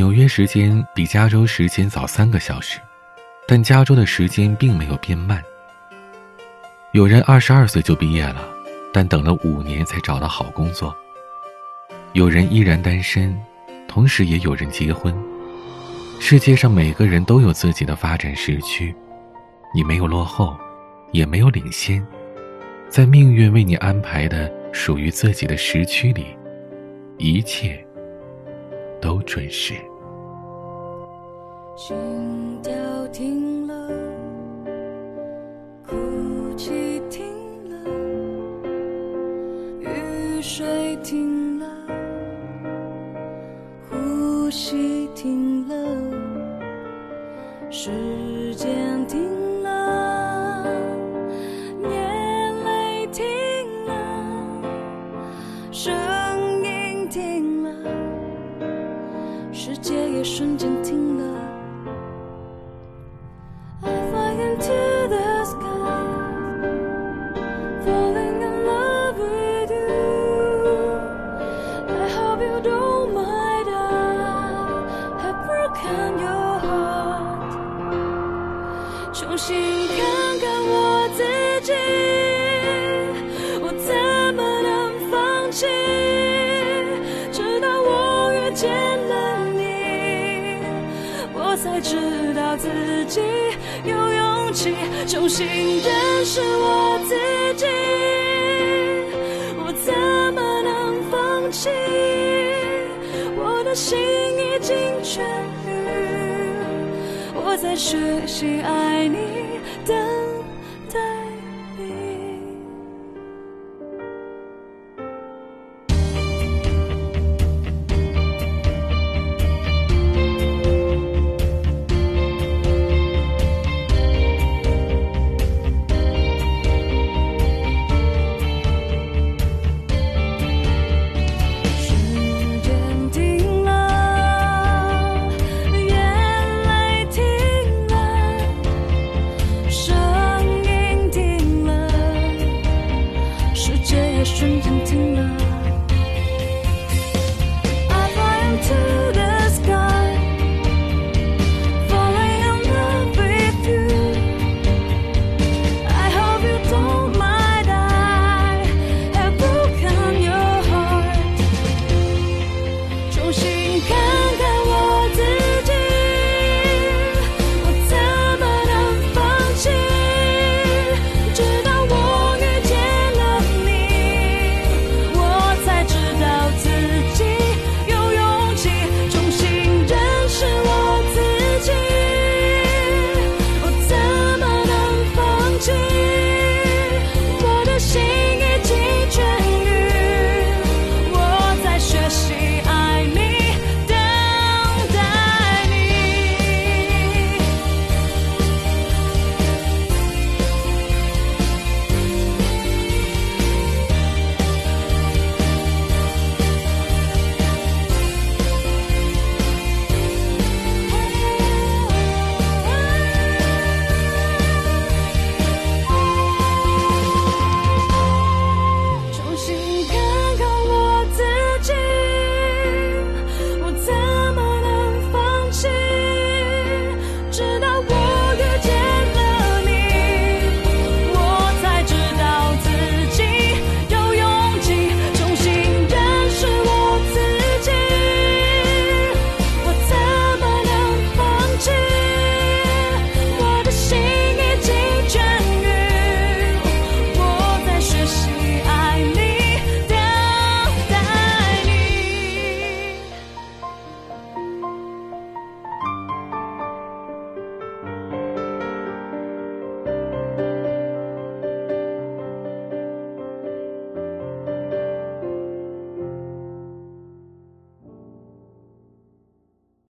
纽约时间比加州时间早三个小时，但加州的时间并没有变慢。有人二十二岁就毕业了，但等了五年才找到好工作。有人依然单身，同时也有人结婚。世界上每个人都有自己的发展时区，你没有落后，也没有领先，在命运为你安排的属于自己的时区里，一切都准时。心跳停了，哭泣停了，雨水停了，呼吸停了，时间停了，眼泪停了，声音停了，世界也瞬间停 hope you don't mind. I have broken your heart. 重新看看我自己，我怎么能放弃？直到我遇见了你，我才知道自己有勇气重新认识我自己。我怎么能放弃？的心已经痊愈，我在学习爱你，等